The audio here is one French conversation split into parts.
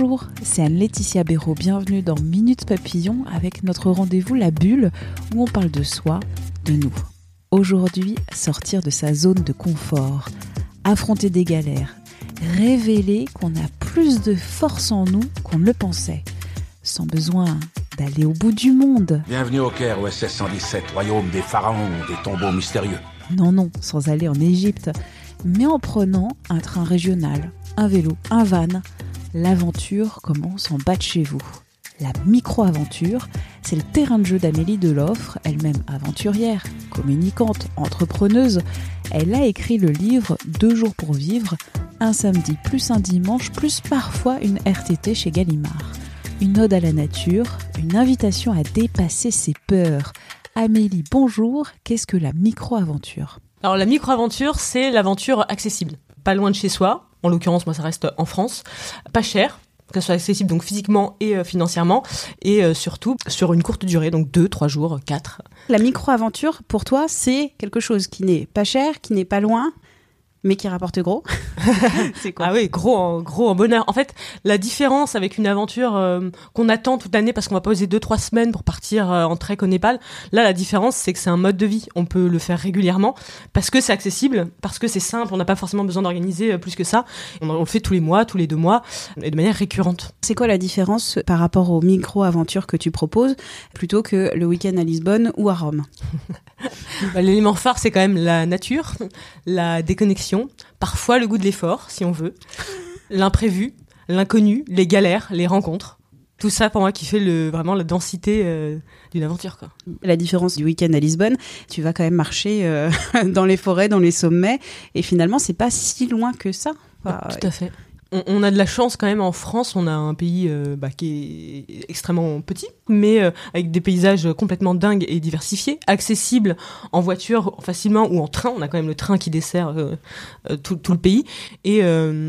Bonjour, c'est Anne-Laetitia Béraud. Bienvenue dans Minute Papillon avec notre rendez-vous La Bulle où on parle de soi, de nous. Aujourd'hui, sortir de sa zone de confort, affronter des galères, révéler qu'on a plus de force en nous qu'on ne le pensait, sans besoin d'aller au bout du monde. Bienvenue au Caire, OSS 117, royaume des pharaons, des tombeaux mystérieux. Non, non, sans aller en Égypte, mais en prenant un train régional, un vélo, un van. L'aventure commence en bas de chez vous. La micro-aventure, c'est le terrain de jeu d'Amélie Deloffre, elle-même aventurière, communicante, entrepreneuse. Elle a écrit le livre Deux jours pour vivre, un samedi plus un dimanche, plus parfois une RTT chez Gallimard. Une ode à la nature, une invitation à dépasser ses peurs. Amélie, bonjour, qu'est-ce que la micro-aventure? Alors la micro-aventure, c'est l'aventure accessible, pas loin de chez soi. En l'occurrence, moi, ça reste en France, pas cher, que ce soit accessible donc physiquement et euh, financièrement, et euh, surtout sur une courte durée, donc deux, trois jours, quatre. La micro-aventure, pour toi, c'est quelque chose qui n'est pas cher, qui n'est pas loin, mais qui rapporte gros. c'est quoi Ah oui, gros en, gros en bonheur. En fait, la différence avec une aventure euh, qu'on attend toute l'année parce qu'on va poser deux trois semaines pour partir euh, en trek au Népal, là la différence c'est que c'est un mode de vie. On peut le faire régulièrement parce que c'est accessible, parce que c'est simple. On n'a pas forcément besoin d'organiser euh, plus que ça. On, on, le fait tous les mois, tous les deux mois, et de manière récurrente. C'est quoi la différence par rapport aux micro-aventures que tu proposes plutôt que le week-end à Lisbonne ou à Rome? Bah, L'élément phare c'est quand même la nature, la déconnexion, parfois le goût de l'effort, si on veut, l'imprévu, l'inconnu, les galères, les rencontres. Tout ça pour moi qui fait le, vraiment la densité euh, d'une aventure. Quoi. La différence du week-end à Lisbonne, tu vas quand même marcher euh, dans les forêts, dans les sommets, et finalement c'est pas si loin que ça. Enfin, Tout à fait on, a de la chance quand même en France, on a un pays euh, bah, qui est extrêmement petit, mais euh, avec des paysages complètement dingues et diversifiés, accessibles en voiture facilement ou en train. On a quand même le train qui dessert euh, tout, le pays. Et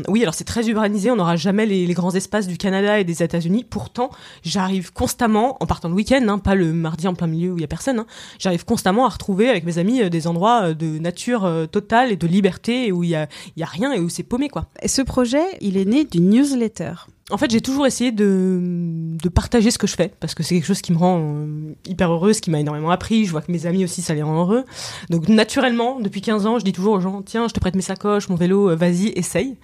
oui, alors c'est très urbanisé, on n'aura jamais les, grands espaces du Canada et des États-Unis. Pourtant, j'arrive constamment, en partant le week-end, hein, pas le mardi en plein milieu où il y a personne, hein, j'arrive constamment à retrouver avec mes amis des endroits de nature totale et de liberté où il y a, rien et où c'est paumé quoi. Ce projet, il il est né d'une newsletter. En fait, j'ai toujours essayé de, partager ce que je fais parce que c'est quelque chose qui me rend euh, hyper heureuse, qui m'a énormément appris. Je vois que mes amis aussi, ça les rend heureux. Donc, naturellement, depuis 15 ans, je dis toujours aux gens tiens, je te prête mes sacoches, mon vélo, euh, vas-y, essaye.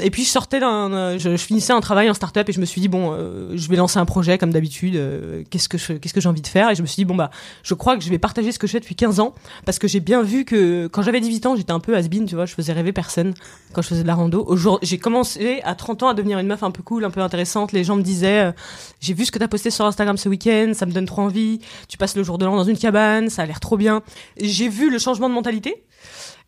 Et puis je sortais d'un, euh, je, finissais un travail en start-up et je me suis dit bon, euh, je vais lancer un projet comme d'habitude. Euh, qu'est-ce que je, qu'est-ce que j'ai envie de faire? Et je me suis dit bon bah, je crois que je vais partager ce que je fais depuis 15 ans parce que j'ai bien vu que quand j'avais 18 ans, j'étais un peu has tu vois, je faisais rêver personne quand je faisais de la rando. Aujourd'hui, j'ai commencé à 30 ans à devenir une meuf un peu cool, un peu intéressante. Les gens me disaient j'ai vu ce que t'as posté sur Instagram ce week-end, ça me donne trop envie. Tu passes le jour de l'an dans une cabane, ça a l'air trop bien. J'ai vu le changement de mentalité.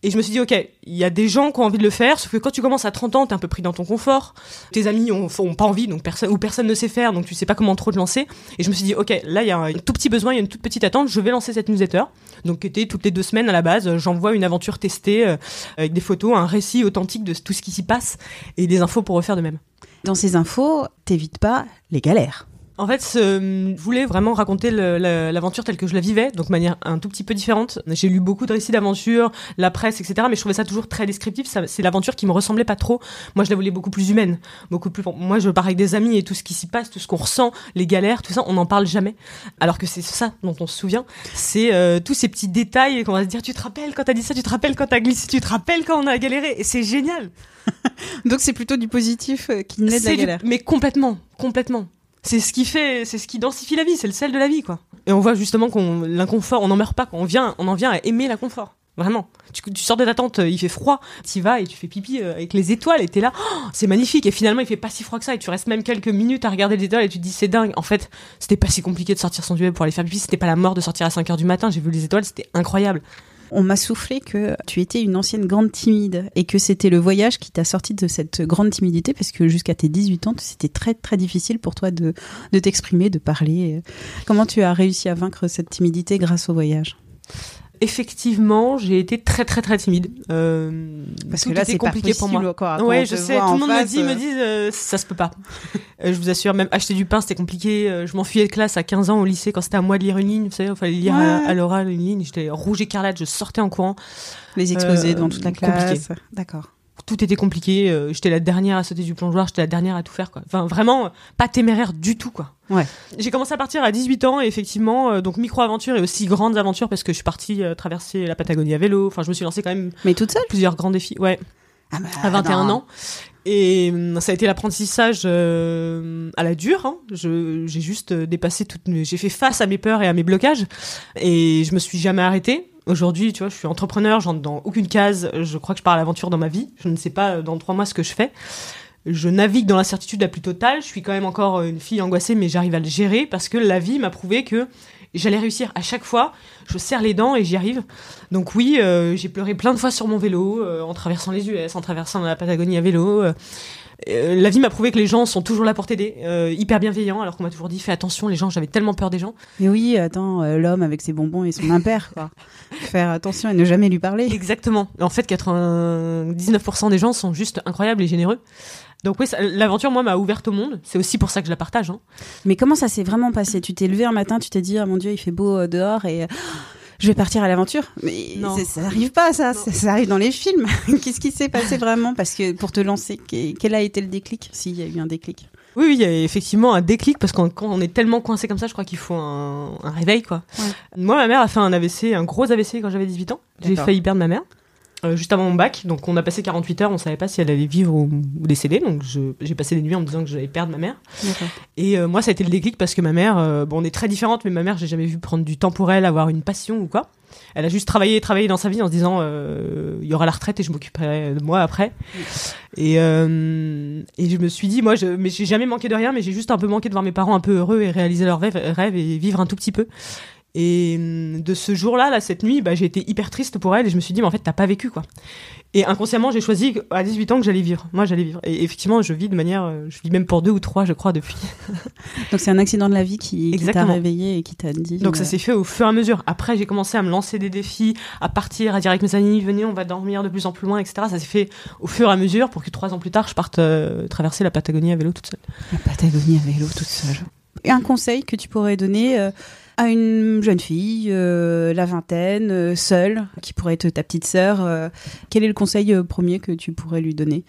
Et je me suis dit, ok, il y a des gens qui ont envie de le faire, sauf que quand tu commences à 30 ans, t'es un peu pris dans ton confort. Tes amis ont, pas envie, donc ou personne ne sait faire, donc tu sais pas comment trop te lancer. Et je me suis dit, ok, là il y a un tout petit besoin, il y a une toute petite attente. Je vais lancer cette newsletter. Donc était toutes les deux semaines à la base, j'envoie une aventure testée euh, avec des photos, un récit authentique de tout ce qui s'y passe et des infos pour refaire de même. Dans ces infos, t'évites pas les galères. En fait, je voulais vraiment raconter l'aventure telle que je la vivais, donc de manière un tout petit peu différente. J'ai lu beaucoup de récits d'aventure, la presse, etc. Mais je trouvais ça toujours très descriptif. C'est l'aventure qui me ressemblait pas trop. Moi, je la voulais beaucoup plus humaine, beaucoup plus. Moi, je pars avec des amis et tout ce qui s'y passe, tout ce qu'on ressent, les galères, tout ça, on n'en parle jamais. Alors que c'est ça dont on se souvient. C'est euh, tous ces petits détails qu'on va se dire. Tu te rappelles quand t'as dit ça Tu te rappelles quand t'as glissé Tu te rappelles quand on a galéré Et c'est génial. donc c'est plutôt du positif euh, qui naît de la galère. mais complètement, complètement c'est ce qui fait, c'est ce qui densifie la vie, c'est le sel de la vie, quoi. Et on voit justement qu'on l'inconfort, on n'en meurt pas, on vient, on en vient à aimer l'inconfort. Vraiment. Tu, sors de ta tente, il fait froid, tu vas et tu fais pipi euh, avec les étoiles et t'es là, oh, c'est magnifique. Et finalement, il fait pas si froid que ça et tu restes même quelques minutes à regarder les étoiles et tu te dis c'est dingue. En fait, c'était pas si compliqué de sortir son duel pour aller faire pipi, c'était pas la mort de sortir à 5 heures du matin. J'ai vu les étoiles, c'était incroyable on m'a soufflé que tu étais une ancienne grande timide et que c'était le voyage qui t'a sorti de cette grande timidité parce que jusqu'à tes 18 ans, c'était très très difficile pour toi de, de t'exprimer, de parler. Comment tu as réussi à vaincre cette timidité grâce au voyage? Effectivement, j'ai été très très très timide. Euh, Parce que là, c'est compliqué pour moi. Quoi, ouais, je sais. Tout le monde me dit, me euh. dit, euh, ça se peut pas. je vous assure, même acheter du pain, c'était compliqué. je m'enfuyais de classe à 15 ans au lycée quand c'était à moi de lire une ligne. Vous savez, il fallait lire à, l'oral une ligne. J'étais rouge écarlate, je sortais en courant. Les exposés devant toute la classe. D'accord tout était compliqué. euh, j'étais la dernière à sauter du plongeoir, j'étais la dernière à tout faire, quoi. Enfin, vraiment, euh, pas téméraire du tout, quoi. Ouais. J'ai commencé à partir à 18 ans, et effectivement, euh, donc micro-aventure et aussi grandes aventures, parce que je suis partie euh, traverser la Patagonie à vélo. Enfin, je me suis lancé quand même Mais toute seule? plusieurs grands défis. Ouais ah bah, à 21 non. ans. Et hum, ça a été l'apprentissage à la dure. Hein. Je- J'ai juste dépassé toutes mes... J'ai fait face à mes peurs et à mes blocages. Et je me suis jamais arrêtée. Aujourd'hui, tu vois, je suis entrepreneur, j'entre dans aucune case. Je crois que je pars à l'aventure dans ma vie. Je ne sais pas euh, dans trois mois ce que je fais. Je navigue dans l'incertitude la plus totale. Je suis quand même encore euh, une fille angoissée, mais j'arrive à le gérer parce que la vie m'a prouvé que j'allais réussir à chaque fois. Je serre les dents et j'y arrive. Donc oui, euh, j'ai pleuré plein de fois sur mon vélo, euh, en traversant les US, en traversant la Patagonie à vélo. euh. La vie m'a prouvé que les gens sont toujours là pour t'aider, hyper bienveillants, alors qu'on m'a toujours dit fais attention, les gens, j'avais tellement peur des gens. Mais oui, attends, l'homme avec ses bonbons et son impair, quoi. Faire attention et ne jamais lui parler. Exactement. En fait, 99% des gens sont juste incroyables et généreux. Donc oui, l'aventure, moi, m'a ouverte au monde. C'est aussi pour ça que je la partage. Hein. Mais comment ça s'est vraiment passé? Tu t'es levé un matin, tu t'es dit, ah mon Dieu, il fait beau euh, dehors et euh, je vais partir à l'aventure? Mais Non. ça n'arrive pas, ça. Ça. ça arrive dans les films. Qu'est-ce qui s'est passé vraiment? Parce que pour te lancer, que- quel a été le déclic S'il y a eu un déclic? Oui, il y a effectivement un déclic parce qu'on quand on est tellement coincé comme ça, je crois qu'il faut un, un réveil, quoi. Ouais. Moi, ma mère a fait un AVC, un gros AVC quand j'avais 18 ans. J'ai failli perdre ma mère. Euh, juste avant mon bac, donc on a passé 48 heures, on savait pas si elle allait vivre ou, ou décéder, donc j'ai passé des nuits en me disant que j'allais perdre ma mère. Et euh, moi, ça a été le déclic parce que ma mère, euh, bon, on est très différentes, mais ma mère, j'ai jamais vu prendre du temps pour elle, avoir une passion ou quoi. Elle a juste travaillé, travaillé dans sa vie en se disant, euh, il y aura la retraite et je m'occuperai de moi après. Et, euh, et je me suis dit, moi, je, mais j'ai jamais manqué de rien, mais j'ai juste un peu manqué de voir mes parents un peu heureux et réaliser leurs rêves, rêves et vivre un tout petit peu. Et hum, de ce jour-là, là, cette nuit, bah, j'ai été hyper triste pour elle et je me suis dit, mais en fait, t'as pas vécu, quoi. Et inconsciemment, j'ai choisi à 18 ans que j'allais vivre. Moi, j'allais vivre. Et effectivement, je vis de manière, euh, je vis même pour deux ou trois, je crois, depuis. Donc c'est un accident de la vie qui, qui t'a réveillé et qui t'a dit. Donc ça euh, s'est fait au fur et à mesure. Après, j'ai commencé à me lancer des défis, à partir, à dire avec mes amis, venez, on va dormir de plus en plus loin, etc. Ça s'est fait au fur et à mesure pour que trois ans plus tard, je parte euh, traverser la Patagonie à vélo toute seule. La Patagonie à vélo toute seule. Et un conseil que tu pourrais donner euh, à une jeune fille, euh, la vingtaine, euh, seule, qui pourrait être ta petite sœur, euh, quel est le conseil premier que tu pourrais lui donner?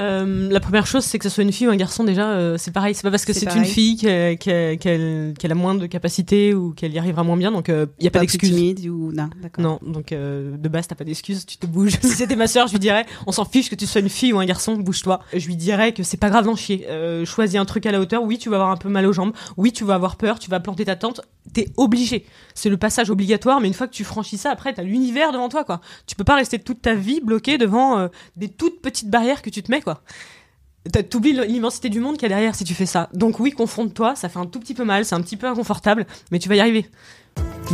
Euh, la première chose, c'est que ce soit une fille ou un garçon déjà, euh, c'est pareil. C'est pas parce que C'est une fille qu'elle a moins de capacité ou qu'elle y arrivera moins bien, donc il y a pas, d'excuse. ou non, d'accord. Non, donc euh, de base t'as pas d'excuse, tu te bouges. si c'était ma sœur, je lui dirais, on s'en fiche que tu sois une fille ou un garçon, bouge-toi. Je lui dirais que c'est pas grave d'en chier. Euh, choisis un truc à la hauteur. Oui, tu vas avoir un peu mal aux jambes. Oui, tu vas avoir peur. Tu vas planter ta tente. T'es obligé. C'est le passage obligatoire. Mais une fois que tu franchis ça, après t'as l'univers devant toi, quoi. Tu peux pas rester toute ta vie bloqué devant euh, des toutes petites barrières que tu te mets, quoi. T'as- T'oublies l'immensité du monde qu'il y a derrière si tu fais ça. Donc oui, confronte-toi. Ça fait un tout petit peu mal, c'est un petit peu inconfortable, mais tu vas y arriver.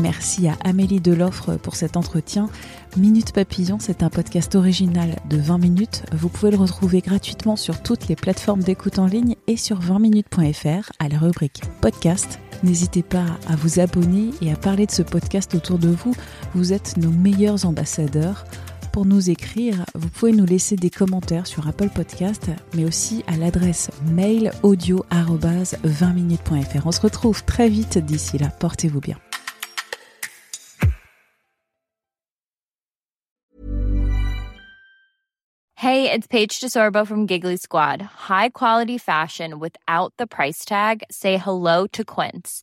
Merci à Amélie Deloffre pour cet entretien. Minute Papillon, c'est un podcast original de 20 minutes. Vous pouvez le retrouver gratuitement sur toutes les plateformes d'écoute en ligne et sur 20minutes.fr à la rubrique podcast. N'hésitez pas à vous abonner et à parler de ce podcast autour de vous. Vous êtes nos meilleurs ambassadeurs. Pour nous écrire, vous pouvez nous laisser des commentaires sur Apple Podcast, mais aussi à l'adresse mail audio-20minutes.fr. On se retrouve très vite d'ici là. Portez-vous bien. Hey, it's Paige DeSorbo from Giggly Squad. High quality fashion without the price tag. Say hello to Quince.